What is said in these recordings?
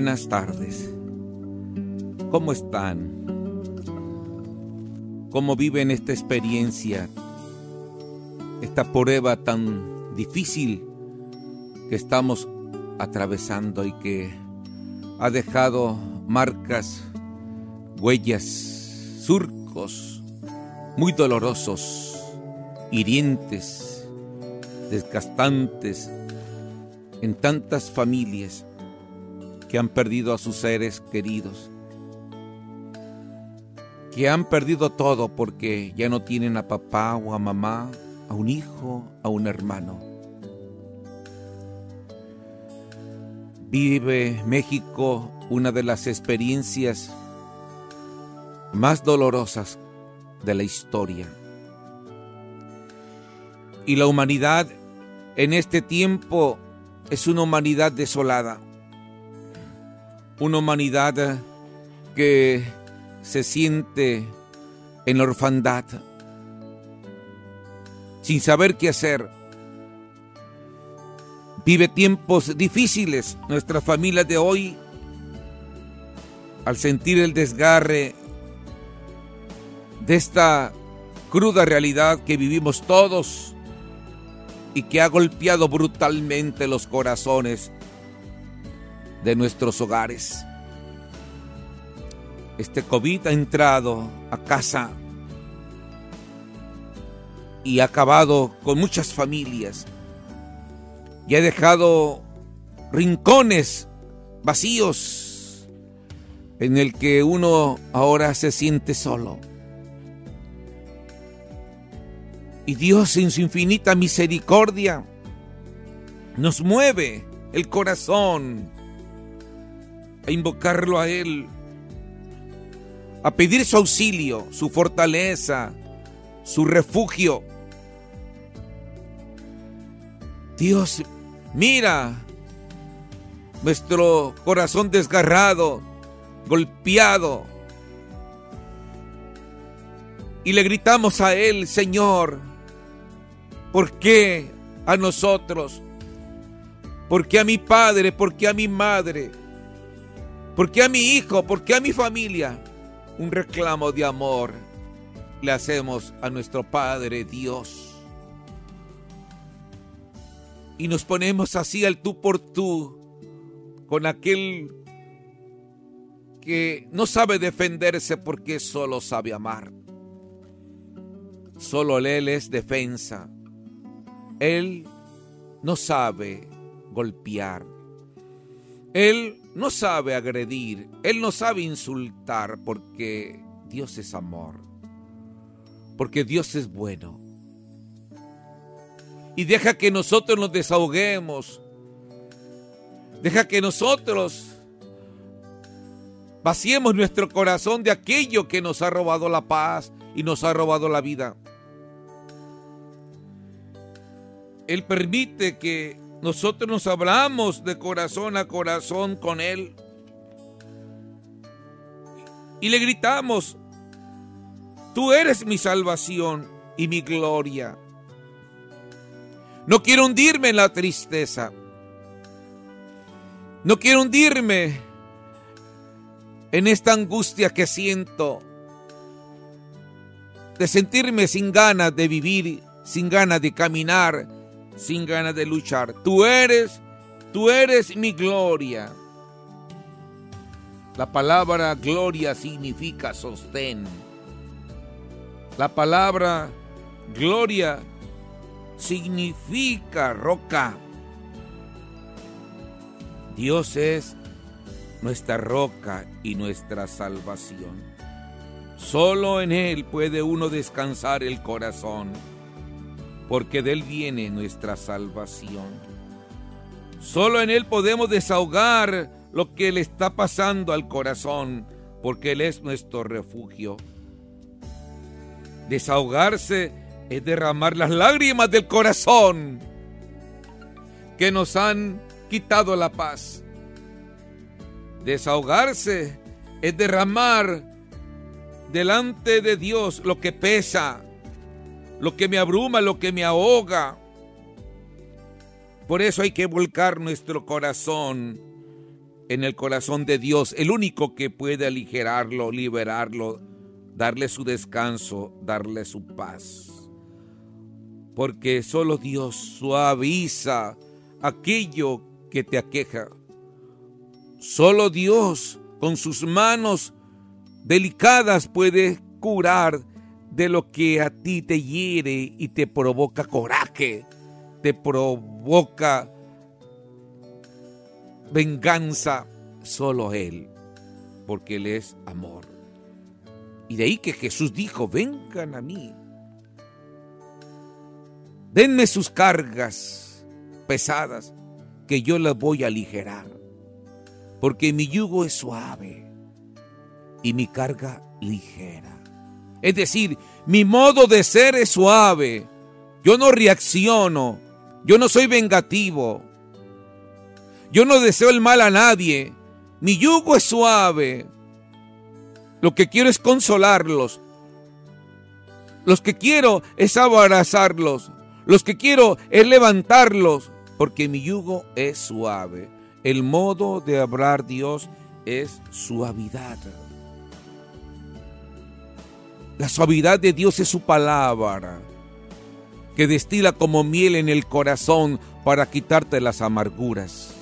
Buenas tardes. ¿Cómo están? ¿Cómo viven esta experiencia? Esta prueba tan difícil que estamos atravesando y que ha dejado marcas, huellas, surcos muy dolorosos, hirientes, desgastantes en tantas familias que han perdido a sus seres queridos, que han perdido todo porque ya no tienen a papá o a mamá, a un hijo, a un hermano. Vive México una de las experiencias más dolorosas de la historia. Y la humanidad en este tiempo es una humanidad desolada una humanidad que se siente en la orfandad, sin saber qué hacer. Vive tiempos difíciles nuestra familia de hoy, al sentir el desgarre de esta cruda realidad que vivimos todos y que ha golpeado brutalmente los corazones de nuestros hogares. Este COVID ha entrado a casa y ha acabado con muchas familias y ha dejado rincones vacíos en el que uno ahora se siente solo. Y Dios en su infinita misericordia nos mueve el corazón a invocarlo a Él, a pedir su auxilio, su fortaleza, su refugio. Dios, mira nuestro corazón desgarrado, golpeado. Y le gritamos a Él, Señor, ¿por qué a nosotros? ¿Por qué a mi padre? ¿Por qué a mi madre? ¿Por qué a mi hijo? ¿Por qué a mi familia? Un reclamo de amor le hacemos a nuestro Padre Dios. Y nos ponemos así al tú por tú con aquel que no sabe defenderse porque solo sabe amar. Solo Él es defensa. Él no sabe golpear. Él no sabe agredir, Él no sabe insultar porque Dios es amor, porque Dios es bueno. Y deja que nosotros nos desahoguemos, deja que nosotros vaciemos nuestro corazón de aquello que nos ha robado la paz y nos ha robado la vida. Él permite que nosotros nos hablamos de corazón a corazón con Él. Y le gritamos, tú eres mi salvación y mi gloria. No quiero hundirme en la tristeza. No quiero hundirme en esta angustia que siento de sentirme sin ganas de vivir, sin ganas de caminar, sin ganas de luchar. Tú eres, tú eres mi gloria. La palabra gloria significa sostén. La palabra gloria significa roca. Dios es nuestra roca y nuestra salvación. Solo en Él puede uno descansar el corazón porque de Él viene nuestra salvación. Solo en Él podemos desahogar lo que le está pasando al corazón, porque Él es nuestro refugio. Desahogarse es derramar las lágrimas del corazón que nos han quitado la paz. Desahogarse es derramar delante de Dios lo que pesa, lo que me abruma, lo que me ahoga. Por eso hay que volcar nuestro corazón en el corazón de Dios, el único que puede aligerarlo, liberarlo, darle su descanso, darle su paz. Porque solo Dios suaviza aquello que te aqueja. Solo Dios con sus manos delicadas puede curar de lo que a ti te hiere y te provoca coraje, te provoca venganza, solo Él, porque Él es amor. Y de ahí que Jesús dijo, vengan a mí, denme sus cargas pesadas, que yo las voy a aligerar, porque mi yugo es suave y mi carga ligera. Es decir, mi modo de ser es suave. Yo no reacciono. Yo no soy vengativo. Yo no deseo el mal a nadie. Mi yugo es suave. Lo que quiero es consolarlos. Los que quiero es abrazarlos. Los que quiero es levantarlos. Porque mi yugo es suave. El modo de hablar Dios es suavidad. La suavidad de Dios es su palabra, que destila como miel en el corazón para quitarte las amarguras.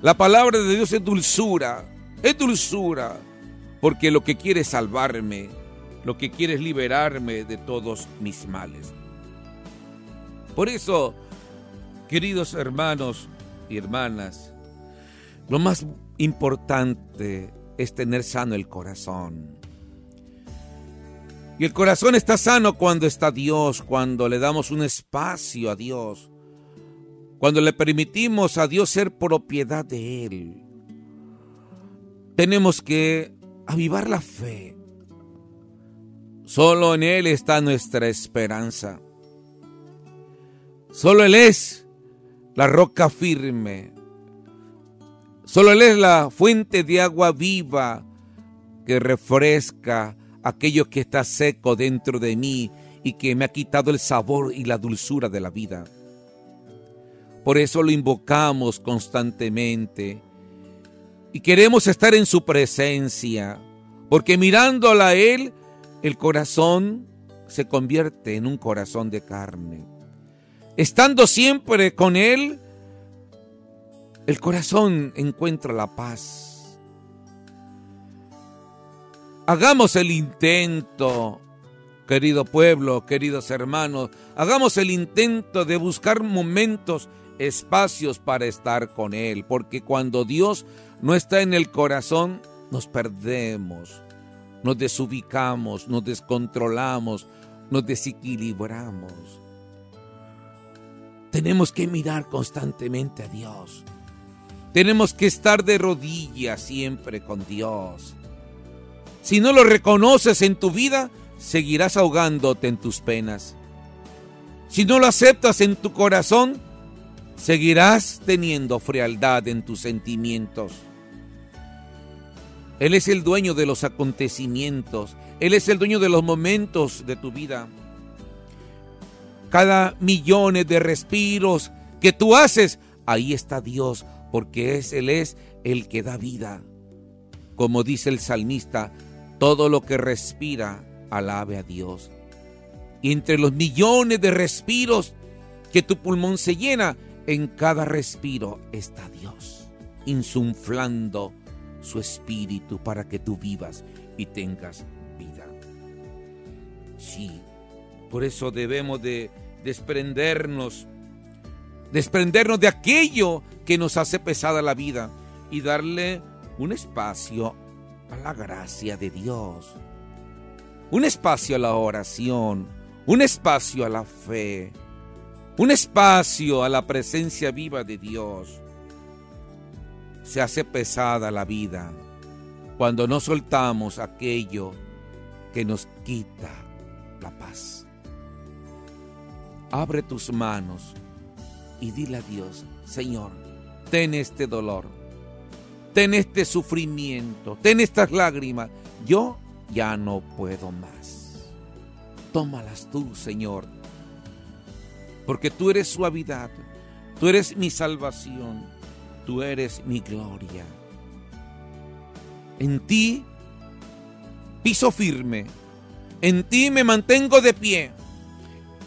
La palabra de Dios es dulzura, es dulzura, porque lo que quiere es salvarme, lo que quiere es liberarme de todos mis males. Por eso, queridos hermanos y hermanas, lo más importante es tener sano el corazón. Y el corazón está sano cuando está Dios, cuando le damos un espacio a Dios, cuando le permitimos a Dios ser propiedad de Él. Tenemos que avivar la fe. Solo en Él está nuestra esperanza. Solo Él es la roca firme. Solo Él es la fuente de agua viva que refresca aquello que está seco dentro de mí y que me ha quitado el sabor y la dulzura de la vida. Por eso lo invocamos constantemente y queremos estar en su presencia, porque mirándola a Él, el corazón se convierte en un corazón de carne. Estando siempre con Él, el corazón encuentra la paz Hagamos el intento, querido pueblo, queridos hermanos, hagamos el intento de buscar momentos, espacios para estar con Él, porque cuando Dios no está en el corazón, nos perdemos, nos desubicamos, nos descontrolamos, nos desequilibramos. Tenemos que mirar constantemente a Dios. Tenemos que estar de rodillas siempre con Dios. Si no lo reconoces en tu vida, seguirás ahogándote en tus penas. Si no lo aceptas en tu corazón, seguirás teniendo frialdad en tus sentimientos. Él es el dueño de los acontecimientos. Él es el dueño de los momentos de tu vida. Cada millón de respiros que tú haces, ahí está Dios, porque es, Él es el que da vida. Como dice el salmista, todo lo que respira, alabe a Dios. Y entre los millones de respiros que tu pulmón se llena, en cada respiro está Dios, insuflando su espíritu para que tú vivas y tengas vida. Sí, por eso debemos de desprendernos, desprendernos de aquello que nos hace pesada la vida y darle un espacio la gracia de Dios. Un espacio a la oración, un espacio a la fe, un espacio a la presencia viva de Dios. Se hace pesada la vida cuando no soltamos aquello que nos quita la paz. Abre tus manos y dile a Dios, Señor, ten este dolor ten este sufrimiento, ten estas lágrimas. Yo ya no puedo más. Tómalas tú, Señor, porque tú eres suavidad, tú eres mi salvación, tú eres mi gloria. En ti piso firme, en ti me mantengo de pie,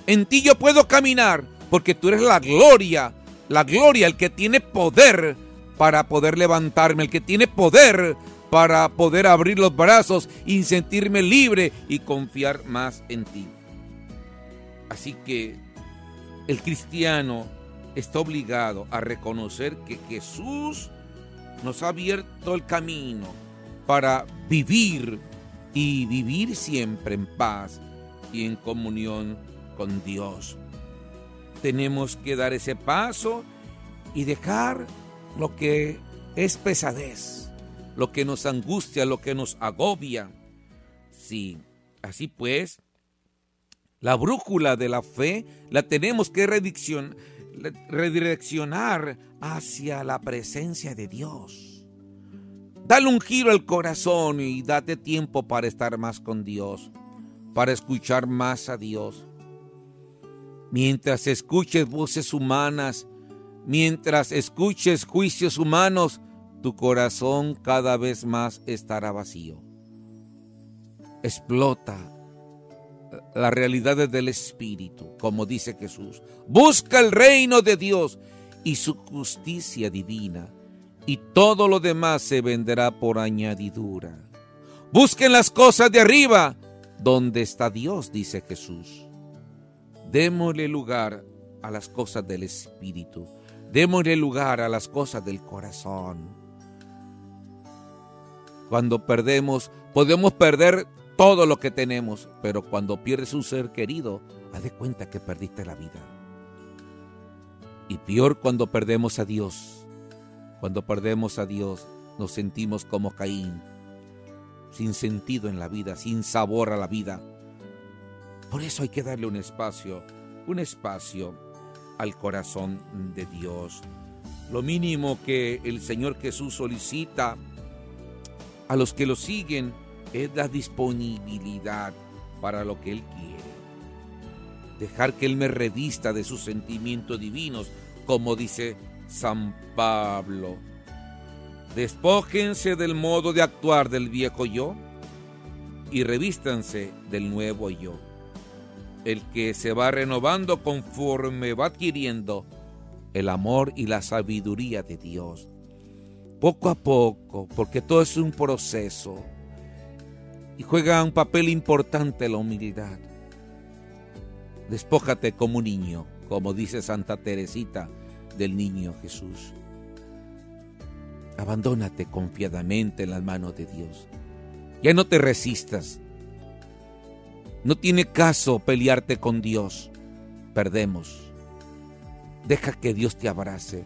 en ti yo puedo caminar, porque tú eres la gloria, la gloria, el que tiene poder para poder levantarme, el que tiene poder para poder abrir los brazos y sentirme libre y confiar más en ti. Así que el cristiano está obligado a reconocer que Jesús nos ha abierto el camino para vivir y vivir siempre en paz y en comunión con Dios. Tenemos que dar ese paso y dejar lo que es pesadez, lo que nos angustia, lo que nos agobia. Sí, así pues, la brújula de la fe la tenemos que redireccionar hacia la presencia de Dios. Dale un giro al corazón y date tiempo para estar más con Dios, para escuchar más a Dios. Mientras escuches voces humanas, mientras escuches juicios humanos, tu corazón cada vez más estará vacío. Explota las realidades del Espíritu, como dice Jesús. Busca el reino de Dios y su justicia divina, y todo lo demás se venderá por añadidura. Busquen las cosas de arriba, donde está Dios, dice Jesús. Démosle lugar a las cosas del Espíritu. Démosle lugar a las cosas del corazón. Cuando perdemos, podemos perder todo lo que tenemos, pero cuando pierdes un ser querido, haz de cuenta que perdiste la vida. Y peor cuando perdemos a Dios. Cuando perdemos a Dios, nos sentimos como Caín, sin sentido en la vida, sin sabor a la vida. Por eso hay que darle un espacio, un espacio al corazón de Dios. Lo mínimo que el Señor Jesús solicita a los que lo siguen es la disponibilidad para lo que Él quiere. Dejar que Él me revista de sus sentimientos divinos, como dice San Pablo. Despójense del modo de actuar del viejo yo y revístanse del nuevo yo. El que se va renovando conforme va adquiriendo el amor y la sabiduría de Dios. Poco a poco, porque todo es un proceso y juega un papel importante la humildad. Despójate como un niño, como dice Santa Teresita del niño Jesús. Abandónate confiadamente en las manos de Dios. Ya no te resistas. No tiene caso pelearte con Dios. Perdemos. Deja que Dios te abrace.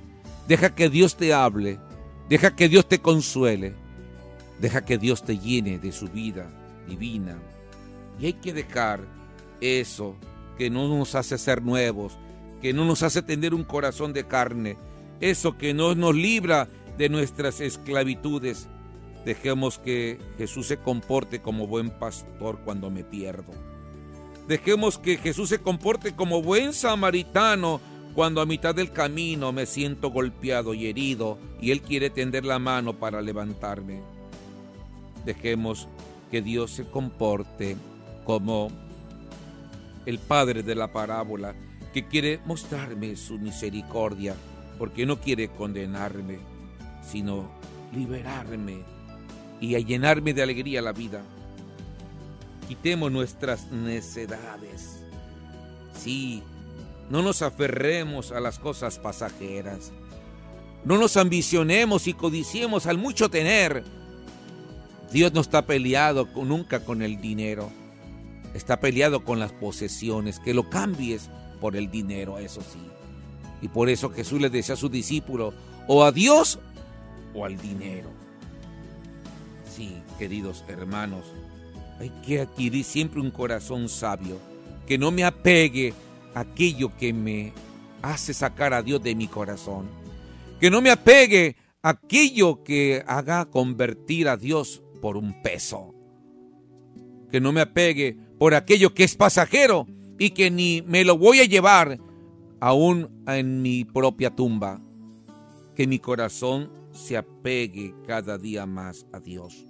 Deja que Dios te hable. Deja que Dios te consuele. Deja que Dios te llene de su vida divina. Y hay que dejar eso que no nos hace ser nuevos, que no nos hace tener un corazón de carne, eso que no nos libra de nuestras esclavitudes. Dejemos que Jesús se comporte como buen pastor cuando me pierdo. Dejemos que Jesús se comporte como buen samaritano cuando a mitad del camino me siento golpeado y herido y Él quiere tender la mano para levantarme. Dejemos que Dios se comporte como el Padre de la parábola, que quiere mostrarme su misericordia, porque no quiere condenarme, sino liberarme y a llenarme de alegría la vida. Quitemos nuestras necedades. Sí, no nos aferremos a las cosas pasajeras. No nos ambicionemos y codiciemos al mucho tener, Dios no está peleado nunca con el dinero. Está peleado con las posesiones. Que lo cambies por el dinero, eso sí. Y por eso Jesús le decía a sus discípulos, o a Dios o al dinero. Sí, queridos hermanos, hay que adquirir siempre un corazón sabio, que no me apegue a aquello que me hace sacar a Dios de mi corazón, que no me apegue a aquello que haga convertir a Dios por un peso. Que no me apegue por aquello que es pasajero y que ni me lo voy a llevar aún en mi propia tumba. que mi corazón se apegue cada día más a Dios.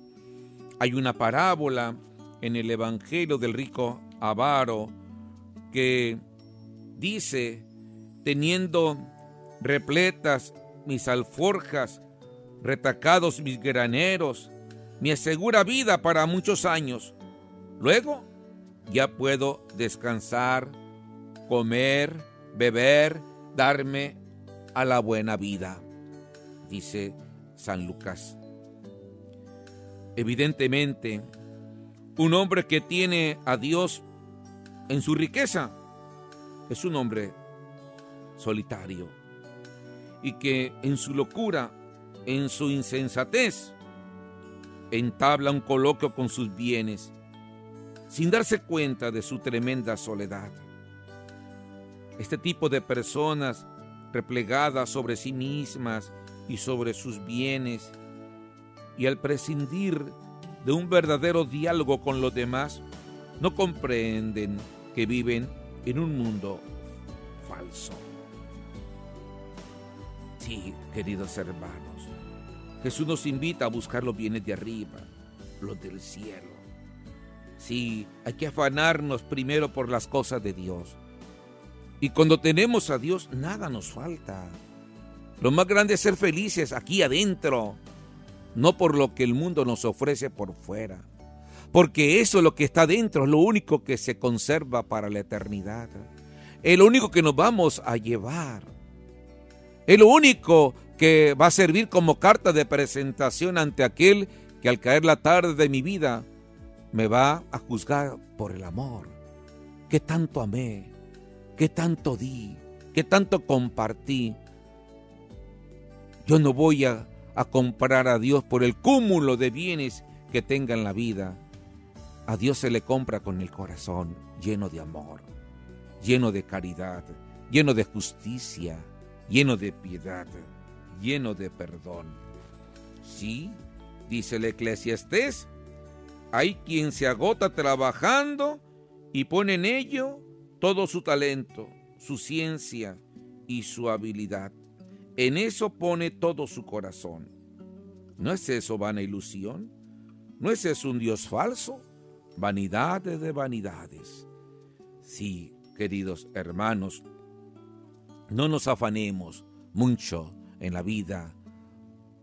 Hay una parábola en el Evangelio del rico avaro que dice, teniendo repletas mis alforjas, retacados mis graneros, me asegura vida para muchos años. Luego ya puedo descansar, comer, beber, darme a la buena vida, dice San Lucas. Evidentemente, un hombre que tiene a Dios en su riqueza es un hombre solitario y que en su locura, en su insensatez, entabla un coloquio con sus bienes sin darse cuenta de su tremenda soledad. Este tipo de personas replegadas sobre sí mismas y sobre sus bienes, y al prescindir de un verdadero diálogo con los demás, no comprenden que viven en un mundo falso. Sí, queridos hermanos, Jesús nos invita a buscar los bienes de arriba, los del cielo. Sí, hay que afanarnos primero por las cosas de Dios. Y cuando tenemos a Dios, nada nos falta. Lo más grande es ser felices aquí adentro, no por lo que el mundo nos ofrece por fuera. Porque eso, lo que está dentro, es lo único que se conserva para la eternidad. Es lo único que nos vamos a llevar. Es lo único que va a servir como carta de presentación ante aquel que al caer la tarde de mi vida me va a juzgar por el amor. Que tanto amé, que tanto di, que tanto compartí. Yo no voy a, a comprar a Dios por el cúmulo de bienes que tenga en la vida. A Dios se le compra con el corazón lleno de amor, lleno de caridad, lleno de justicia, lleno de piedad, lleno de perdón. Sí, dice el eclesiastés, hay quien se agota trabajando y pone en ello todo su talento, su ciencia y su habilidad. En eso pone todo su corazón. ¿No es eso vana ilusión? ¿No es eso un Dios falso? Vanidades de vanidades. Sí, queridos hermanos, no nos afanemos mucho en la vida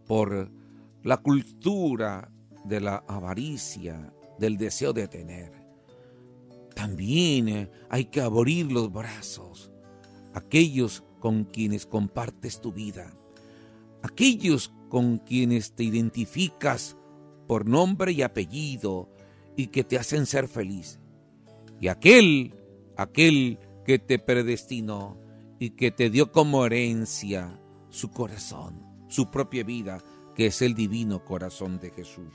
por la cultura de la avaricia, del deseo de tener. También eh, hay que abrir los brazos aquellos con quienes compartes tu vida, aquellos con quienes te identificas por nombre y apellido y que te hacen ser feliz. Y aquel, aquel que te predestinó y que te dio como herencia su corazón, su propia vida, que es el divino corazón de Jesús.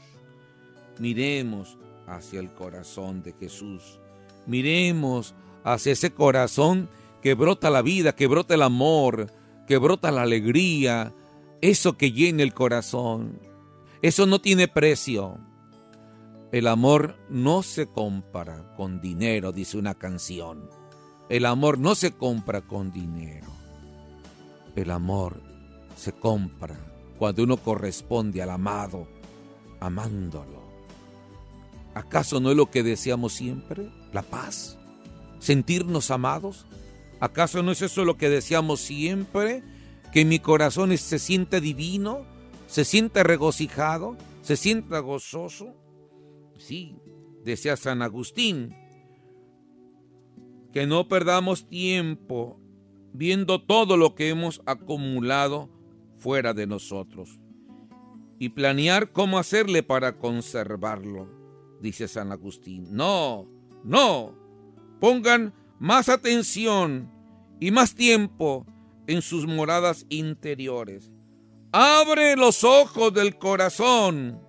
Miremos hacia el corazón de Jesús. Miremos hacia ese corazón que brota la vida, que brota el amor, que brota la alegría, eso que llena el corazón. Eso no tiene precio. El amor no se compra con dinero, dice una canción. El amor no se compra con dinero. El amor se compra cuando uno corresponde al amado, amándolo. ¿Acaso no es lo que deseamos siempre? La paz, sentirnos amados. ¿Acaso no es eso lo que deseamos siempre? Que mi corazón se siente divino, se siente regocijado, se sienta gozoso. Sí, decía San Agustín, que no perdamos tiempo viendo todo lo que hemos acumulado fuera de nosotros y planear cómo hacerle para conservarlo dice San Agustín. No, no. Pongan más atención y más tiempo en sus moradas interiores. Abre los ojos del corazón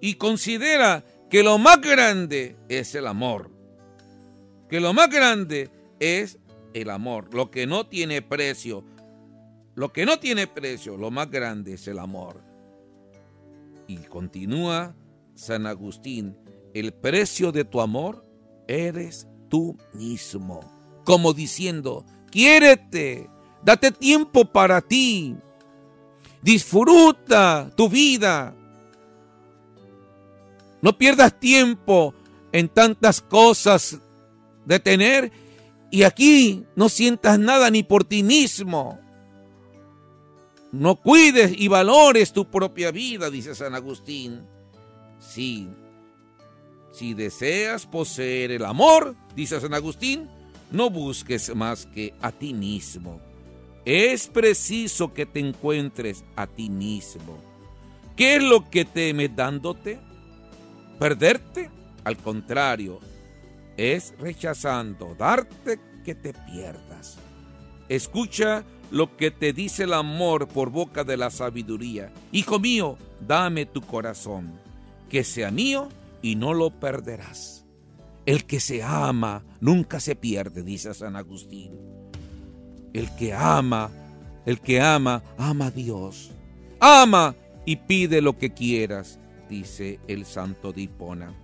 y considera que lo más grande es el amor. Que lo más grande es el amor, lo que no tiene precio. Lo que no tiene precio, lo más grande es el amor. Y continúa San Agustín, el precio de tu amor eres tú mismo. Como diciendo, quiérete, date tiempo para ti, Disfruta tu vida. No pierdas tiempo en tantas cosas de tener y aquí no sientas nada ni por ti mismo. No cuides y valores tu propia vida, dice San Agustín. Sí, si deseas poseer el amor, dice San Agustín, no busques más que a ti mismo. Es preciso que te encuentres a ti mismo. ¿Qué es lo que temes dándote? ¿Perderte? Al contrario, es rechazando darte que te pierdas. Escucha lo que te dice el amor por boca de la sabiduría. Hijo mío, dame tu corazón, que sea mío y no lo perderás. El que se ama nunca se pierde, dice San Agustín. El que ama, el que ama, ama a Dios. Ama y pide lo que quieras, dice el santo de Hipona.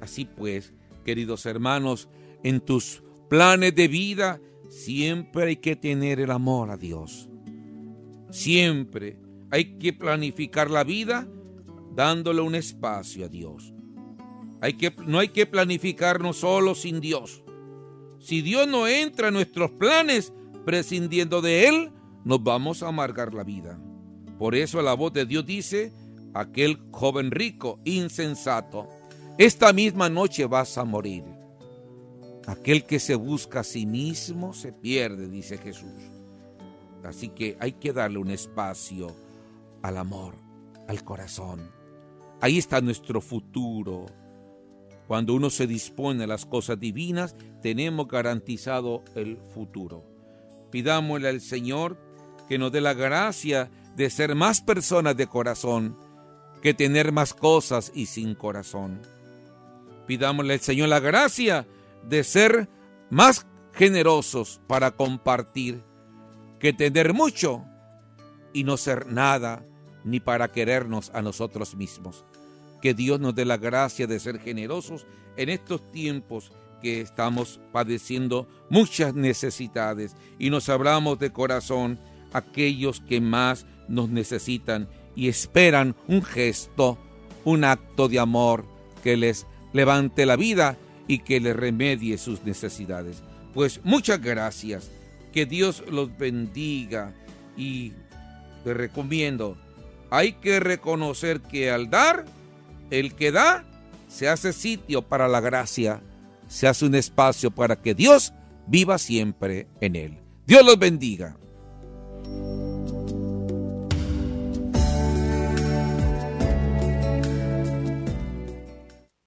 Así pues, queridos hermanos, en tus planes de vida siempre hay que tener el amor a Dios. Siempre hay que planificar la vida dándole un espacio a Dios. Hay que, no hay que planificarnos solo sin Dios. Si Dios no entra en nuestros planes, prescindiendo de Él, nos vamos a amargar la vida. Por eso la voz de Dios dice, aquel joven rico, insensato, esta misma noche vas a morir. Aquel que se busca a sí mismo se pierde, dice Jesús. Así que hay que darle un espacio al amor, al corazón. Ahí está nuestro futuro, cuando uno se dispone a las cosas divinas, tenemos garantizado el futuro. Pidámosle al Señor que nos dé la gracia de ser más personas de corazón que tener más cosas y sin corazón. Pidámosle al Señor la gracia de ser más generosos para compartir que tener mucho y no ser nada ni para querernos a nosotros mismos. Que Dios nos dé la gracia de ser generosos en estos tiempos que estamos padeciendo muchas necesidades y nos hablamos de corazón aquellos que más nos necesitan y esperan un gesto, un acto de amor que les levante la vida y que les remedie sus necesidades. Pues muchas gracias, que Dios los bendiga y te recomiendo, hay que reconocer que al dar, el que da, se hace sitio para la gracia, se hace un espacio para que Dios viva siempre en él. Dios los bendiga.